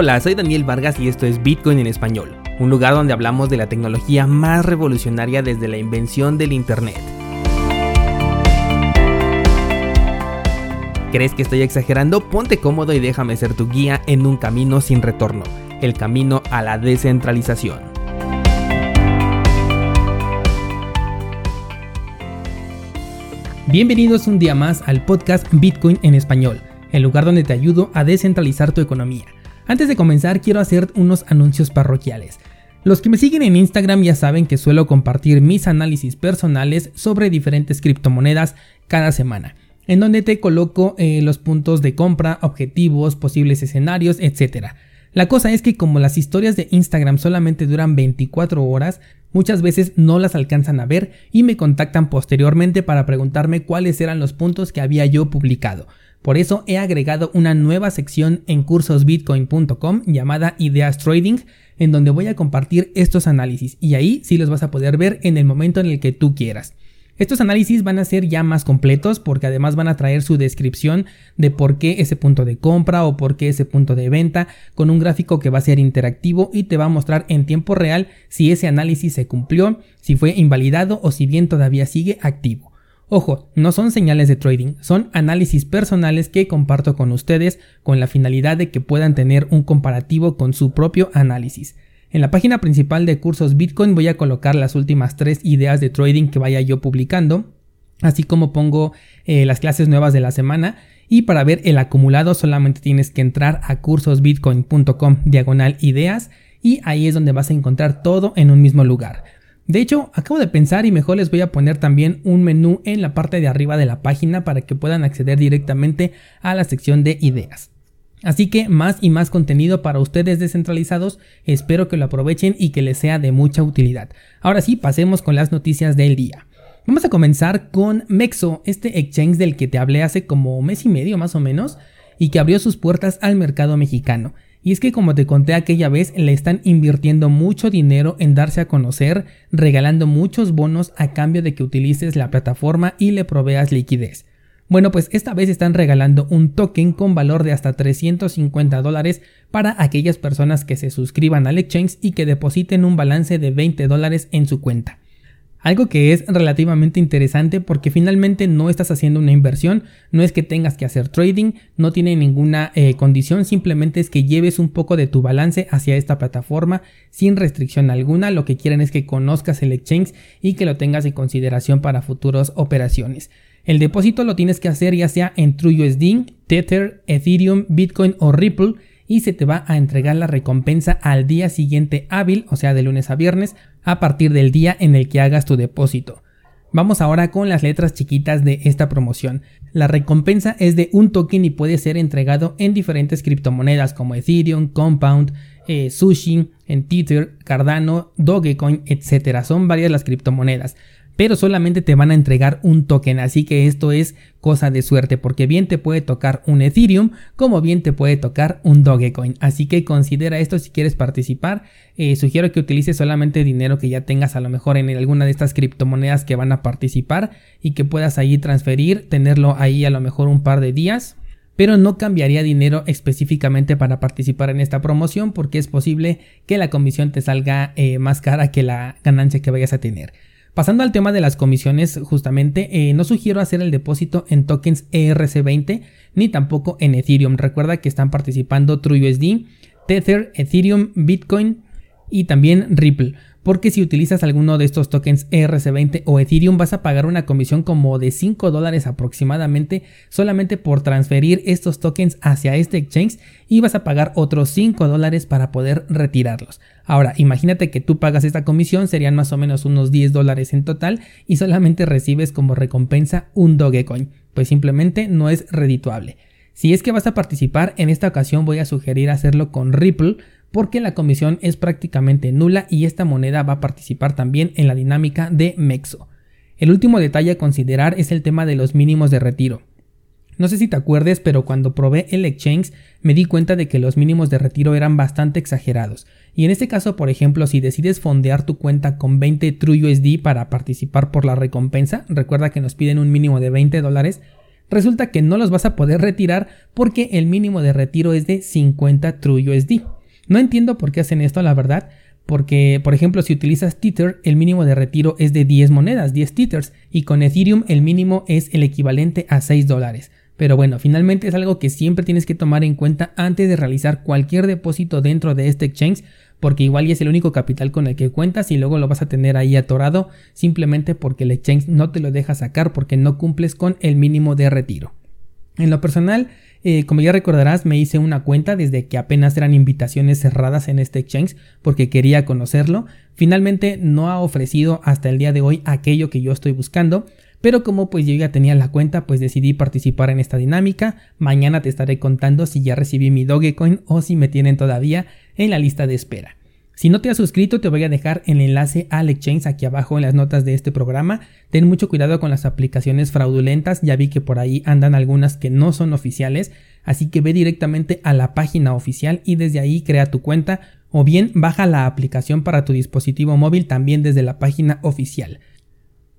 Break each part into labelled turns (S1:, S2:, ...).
S1: Hola, soy Daniel Vargas y esto es Bitcoin en español, un lugar donde hablamos de la tecnología más revolucionaria desde la invención del Internet. ¿Crees que estoy exagerando? Ponte cómodo y déjame ser tu guía en un camino sin retorno, el camino a la descentralización. Bienvenidos un día más al podcast Bitcoin en español, el lugar donde te ayudo a descentralizar tu economía. Antes de comenzar quiero hacer unos anuncios parroquiales. Los que me siguen en Instagram ya saben que suelo compartir mis análisis personales sobre diferentes criptomonedas cada semana, en donde te coloco eh, los puntos de compra, objetivos, posibles escenarios, etc. La cosa es que como las historias de Instagram solamente duran 24 horas, muchas veces no las alcanzan a ver y me contactan posteriormente para preguntarme cuáles eran los puntos que había yo publicado. Por eso he agregado una nueva sección en cursosbitcoin.com llamada Ideas Trading, en donde voy a compartir estos análisis y ahí sí los vas a poder ver en el momento en el que tú quieras. Estos análisis van a ser ya más completos porque además van a traer su descripción de por qué ese punto de compra o por qué ese punto de venta con un gráfico que va a ser interactivo y te va a mostrar en tiempo real si ese análisis se cumplió, si fue invalidado o si bien todavía sigue activo. Ojo, no son señales de trading, son análisis personales que comparto con ustedes con la finalidad de que puedan tener un comparativo con su propio análisis. En la página principal de cursos Bitcoin voy a colocar las últimas tres ideas de trading que vaya yo publicando, así como pongo eh, las clases nuevas de la semana y para ver el acumulado solamente tienes que entrar a cursosbitcoin.com diagonal ideas y ahí es donde vas a encontrar todo en un mismo lugar. De hecho, acabo de pensar y mejor les voy a poner también un menú en la parte de arriba de la página para que puedan acceder directamente a la sección de ideas. Así que más y más contenido para ustedes descentralizados, espero que lo aprovechen y que les sea de mucha utilidad. Ahora sí, pasemos con las noticias del día. Vamos a comenzar con Mexo, este exchange del que te hablé hace como mes y medio más o menos, y que abrió sus puertas al mercado mexicano. Y es que como te conté aquella vez, le están invirtiendo mucho dinero en darse a conocer, regalando muchos bonos a cambio de que utilices la plataforma y le proveas liquidez. Bueno, pues esta vez están regalando un token con valor de hasta 350 dólares para aquellas personas que se suscriban al exchange y que depositen un balance de 20 dólares en su cuenta. Algo que es relativamente interesante porque finalmente no estás haciendo una inversión, no es que tengas que hacer trading, no tiene ninguna eh, condición, simplemente es que lleves un poco de tu balance hacia esta plataforma sin restricción alguna, lo que quieren es que conozcas el exchange y que lo tengas en consideración para futuras operaciones. El depósito lo tienes que hacer ya sea en TrueUSD, Tether, Ethereum, Bitcoin o Ripple y se te va a entregar la recompensa al día siguiente hábil, o sea de lunes a viernes, a partir del día en el que hagas tu depósito. Vamos ahora con las letras chiquitas de esta promoción. La recompensa es de un token y puede ser entregado en diferentes criptomonedas como Ethereum, Compound, eh, Sushi, en Tether, Cardano, Dogecoin, etc. Son varias las criptomonedas pero solamente te van a entregar un token, así que esto es cosa de suerte, porque bien te puede tocar un Ethereum, como bien te puede tocar un Dogecoin, así que considera esto si quieres participar, eh, sugiero que utilices solamente dinero que ya tengas a lo mejor en alguna de estas criptomonedas que van a participar y que puedas ahí transferir, tenerlo ahí a lo mejor un par de días, pero no cambiaría dinero específicamente para participar en esta promoción porque es posible que la comisión te salga eh, más cara que la ganancia que vayas a tener. Pasando al tema de las comisiones, justamente, eh, no sugiero hacer el depósito en tokens ERC20 ni tampoco en Ethereum. Recuerda que están participando TrueUSD, Tether, Ethereum, Bitcoin y también Ripple porque si utilizas alguno de estos tokens ERC20 o Ethereum vas a pagar una comisión como de 5 dólares aproximadamente solamente por transferir estos tokens hacia este exchange y vas a pagar otros 5 dólares para poder retirarlos. Ahora, imagínate que tú pagas esta comisión, serían más o menos unos 10 dólares en total y solamente recibes como recompensa un Dogecoin, pues simplemente no es redituable. Si es que vas a participar, en esta ocasión voy a sugerir hacerlo con Ripple porque la comisión es prácticamente nula y esta moneda va a participar también en la dinámica de Mexo. El último detalle a considerar es el tema de los mínimos de retiro. No sé si te acuerdes, pero cuando probé el exchange me di cuenta de que los mínimos de retiro eran bastante exagerados. Y en este caso, por ejemplo, si decides fondear tu cuenta con 20 TrueUSD para participar por la recompensa, recuerda que nos piden un mínimo de 20 dólares, resulta que no los vas a poder retirar porque el mínimo de retiro es de 50 True USD. No entiendo por qué hacen esto, la verdad, porque, por ejemplo, si utilizas Tether, el mínimo de retiro es de 10 monedas, 10 Tethers, y con Ethereum el mínimo es el equivalente a 6 dólares. Pero bueno, finalmente es algo que siempre tienes que tomar en cuenta antes de realizar cualquier depósito dentro de este exchange, porque igual es el único capital con el que cuentas y luego lo vas a tener ahí atorado simplemente porque el exchange no te lo deja sacar porque no cumples con el mínimo de retiro. En lo personal, eh, como ya recordarás, me hice una cuenta desde que apenas eran invitaciones cerradas en este exchange porque quería conocerlo. Finalmente no ha ofrecido hasta el día de hoy aquello que yo estoy buscando. Pero como pues yo ya tenía la cuenta, pues decidí participar en esta dinámica. Mañana te estaré contando si ya recibí mi Dogecoin o si me tienen todavía en la lista de espera. Si no te has suscrito, te voy a dejar el enlace al exchange aquí abajo en las notas de este programa. Ten mucho cuidado con las aplicaciones fraudulentas, ya vi que por ahí andan algunas que no son oficiales, así que ve directamente a la página oficial y desde ahí crea tu cuenta o bien baja la aplicación para tu dispositivo móvil también desde la página oficial.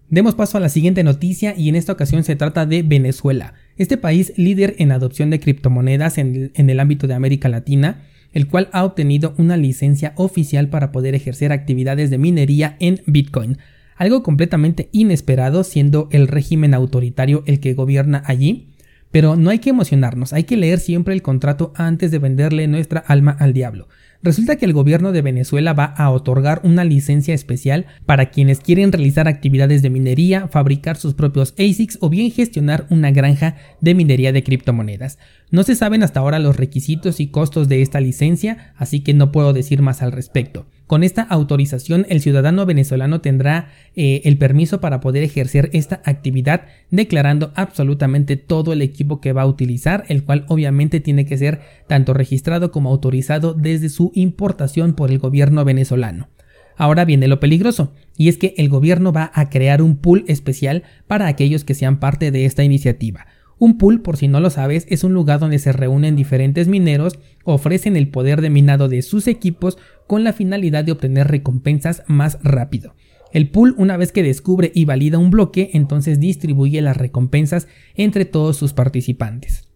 S1: Demos paso a la siguiente noticia y en esta ocasión se trata de Venezuela, este país líder en adopción de criptomonedas en el, ámbito de América Latina el cual ha obtenido una licencia oficial para poder ejercer actividades de minería en Bitcoin, algo completamente inesperado siendo el régimen autoritario el que gobierna allí. Pero no hay que emocionarnos, hay que leer siempre el contrato antes de venderle nuestra alma al diablo. Resulta que el gobierno de Venezuela va a otorgar una licencia especial para quienes quieren realizar actividades de minería, fabricar sus propios ASICs o bien gestionar una granja de minería de criptomonedas. No se saben hasta ahora los requisitos y costos de esta licencia, así que no puedo decir más al respecto. Con esta autorización, el ciudadano venezolano tendrá eh, el permiso para poder ejercer esta actividad, declarando absolutamente todo el equipo que va a utilizar, el cual obviamente tiene que ser tanto registrado como autorizado desde su importación por el gobierno venezolano. Ahora viene lo peligroso, y es que el gobierno va a crear un pool especial para aquellos que sean parte de esta iniciativa. Un pool, por si no lo sabes, es un lugar donde se reúnen diferentes mineros, ofrecen el poder de minado de sus equipos con la finalidad de obtener recompensas más rápido. El pool, una vez que descubre y valida un bloque, entonces distribuye las recompensas entre todos sus participantes.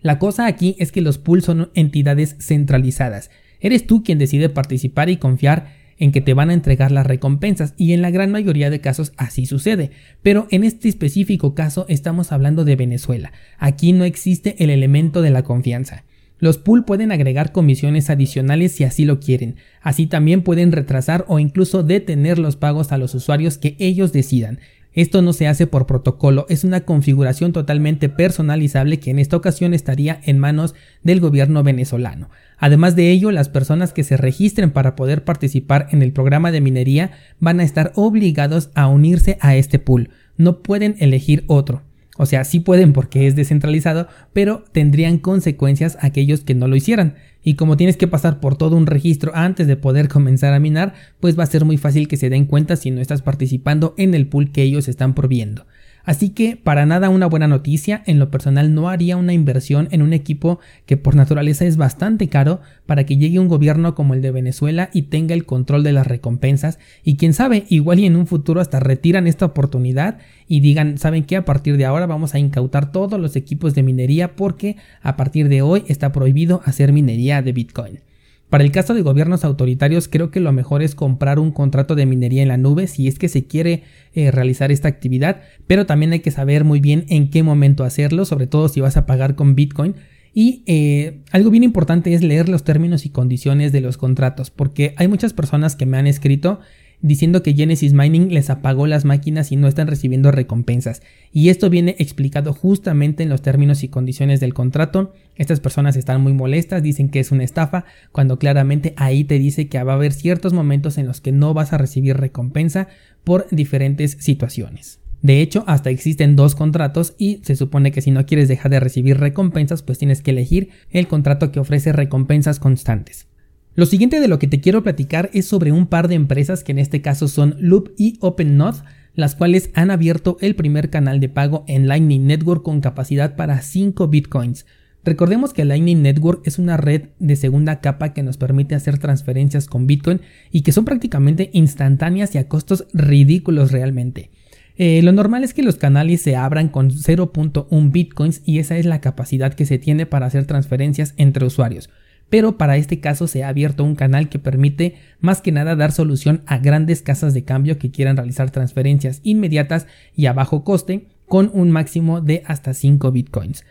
S1: La cosa aquí es que los pools son entidades centralizadas. Eres tú quien decide participar y confiar en que te van a entregar las recompensas y en la gran mayoría de casos así sucede. Pero en este específico caso estamos hablando de Venezuela. Aquí no existe el elemento de la confianza. Los pool pueden agregar comisiones adicionales si así lo quieren. Así también pueden retrasar o incluso detener los pagos a los usuarios que ellos decidan. Esto no se hace por protocolo, es una configuración totalmente personalizable que en esta ocasión estaría en manos del gobierno venezolano. Además de ello, las personas que se registren para poder participar en el programa de minería van a estar obligados a unirse a este pool, no pueden elegir otro. O sea, sí pueden porque es descentralizado, pero tendrían consecuencias aquellos que no lo hicieran. Y como tienes que pasar por todo un registro antes de poder comenzar a minar, pues va a ser muy fácil que se den cuenta si no estás participando en el pool que ellos están proviendo. Así que para nada una buena noticia, en lo personal no haría una inversión en un equipo que por naturaleza es bastante caro para que llegue un gobierno como el de Venezuela y tenga el control de las recompensas y quién sabe, igual y en un futuro hasta retiran esta oportunidad y digan, ¿saben qué? A partir de ahora vamos a incautar todos los equipos de minería porque a partir de hoy está prohibido hacer minería de Bitcoin. Para el caso de gobiernos autoritarios, creo que lo mejor es comprar un contrato de minería en la nube si es que se quiere eh, realizar esta actividad, pero también hay que saber muy bien en qué momento hacerlo, sobre todo si vas a pagar con Bitcoin. Y eh, algo bien importante es leer los términos y condiciones de los contratos, porque hay muchas personas que me han escrito diciendo que Genesis Mining les apagó las máquinas y no están recibiendo recompensas. Y esto viene explicado justamente en los términos y condiciones del contrato. Estas personas están muy molestas, dicen que es una estafa, cuando claramente ahí te dice que va a haber ciertos momentos en los que no vas a recibir recompensa por diferentes situaciones. De hecho, hasta existen dos contratos y se supone que si no quieres dejar de recibir recompensas, pues tienes que elegir el contrato que ofrece recompensas constantes. Lo siguiente de lo que te quiero platicar es sobre un par de empresas que en este caso son Loop y OpenNode, las cuales han abierto el primer canal de pago en Lightning Network con capacidad para 5 bitcoins. Recordemos que Lightning Network es una red de segunda capa que nos permite hacer transferencias con Bitcoin y que son prácticamente instantáneas y a costos ridículos realmente. Eh, lo normal es que los canales se abran con 0.1 bitcoins y esa es la capacidad que se tiene para hacer transferencias entre usuarios. Pero para este caso se ha abierto un canal que permite más que nada dar solución a grandes casas de cambio que quieran realizar transferencias inmediatas y a bajo coste con un máximo de hasta 5 bitcoins.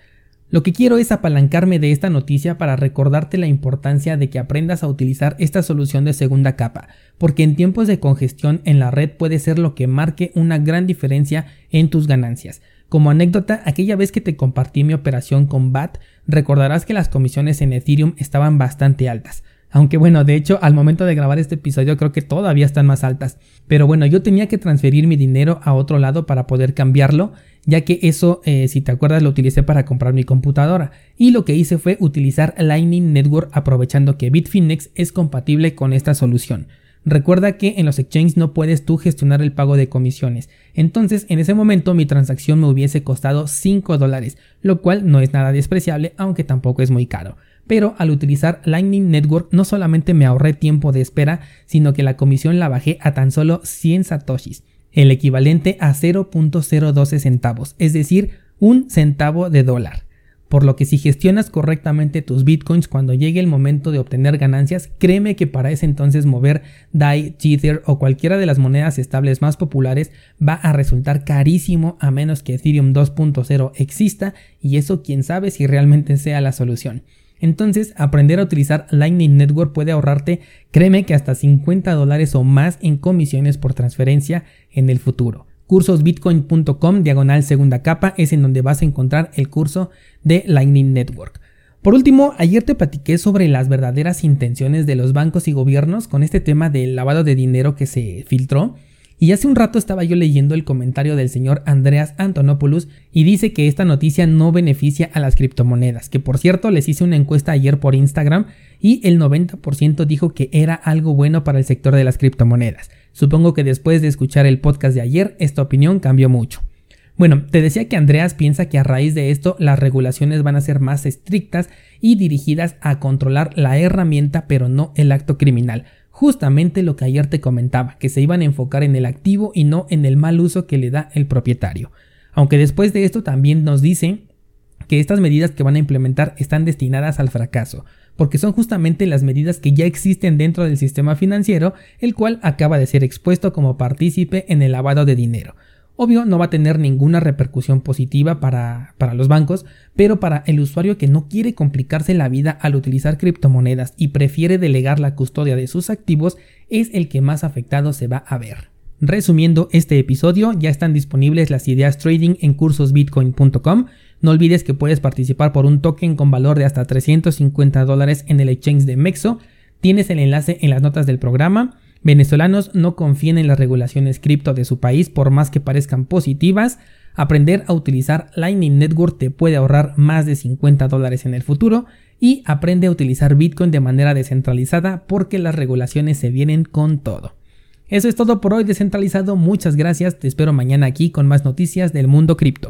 S1: Lo que quiero es apalancarme de esta noticia para recordarte la importancia de que aprendas a utilizar esta solución de segunda capa, porque en tiempos de congestión en la red puede ser lo que marque una gran diferencia en tus ganancias. Como anécdota, aquella vez que te compartí mi operación con BAT, recordarás que las comisiones en Ethereum estaban bastante altas. Aunque bueno, de hecho, al momento de grabar este episodio creo que todavía están más altas. Pero bueno, yo tenía que transferir mi dinero a otro lado para poder cambiarlo ya que eso, eh, si te acuerdas, lo utilicé para comprar mi computadora. Y lo que hice fue utilizar Lightning Network aprovechando que Bitfinex es compatible con esta solución. Recuerda que en los exchanges no puedes tú gestionar el pago de comisiones. Entonces, en ese momento mi transacción me hubiese costado 5 dólares, lo cual no es nada despreciable, aunque tampoco es muy caro. Pero al utilizar Lightning Network no solamente me ahorré tiempo de espera, sino que la comisión la bajé a tan solo 100 satoshis el equivalente a 0.012 centavos, es decir, un centavo de dólar. Por lo que si gestionas correctamente tus bitcoins cuando llegue el momento de obtener ganancias, créeme que para ese entonces mover DAI, Tether o cualquiera de las monedas estables más populares va a resultar carísimo a menos que Ethereum 2.0 exista y eso quién sabe si realmente sea la solución. Entonces, aprender a utilizar Lightning Network puede ahorrarte, créeme que hasta 50 dólares o más en comisiones por transferencia en el futuro. Cursosbitcoin.com diagonal segunda capa es en donde vas a encontrar el curso de Lightning Network. Por último, ayer te platiqué sobre las verdaderas intenciones de los bancos y gobiernos con este tema del lavado de dinero que se filtró. Y hace un rato estaba yo leyendo el comentario del señor Andreas Antonopoulos y dice que esta noticia no beneficia a las criptomonedas, que por cierto les hice una encuesta ayer por Instagram y el 90% dijo que era algo bueno para el sector de las criptomonedas. Supongo que después de escuchar el podcast de ayer esta opinión cambió mucho. Bueno, te decía que Andreas piensa que a raíz de esto las regulaciones van a ser más estrictas y dirigidas a controlar la herramienta pero no el acto criminal justamente lo que ayer te comentaba, que se iban a enfocar en el activo y no en el mal uso que le da el propietario. Aunque después de esto también nos dicen que estas medidas que van a implementar están destinadas al fracaso, porque son justamente las medidas que ya existen dentro del sistema financiero, el cual acaba de ser expuesto como partícipe en el lavado de dinero. Obvio, no va a tener ninguna repercusión positiva para, para, los bancos, pero para el usuario que no quiere complicarse la vida al utilizar criptomonedas y prefiere delegar la custodia de sus activos, es el que más afectado se va a ver. Resumiendo este episodio, ya están disponibles las ideas trading en cursosbitcoin.com. No olvides que puedes participar por un token con valor de hasta 350 dólares en el exchange de Mexo. Tienes el enlace en las notas del programa. Venezolanos no confíen en las regulaciones cripto de su país por más que parezcan positivas. Aprender a utilizar Lightning Network te puede ahorrar más de 50 dólares en el futuro y aprende a utilizar Bitcoin de manera descentralizada porque las regulaciones se vienen con todo. Eso es todo por hoy descentralizado, muchas gracias, te espero mañana aquí con más noticias del mundo cripto.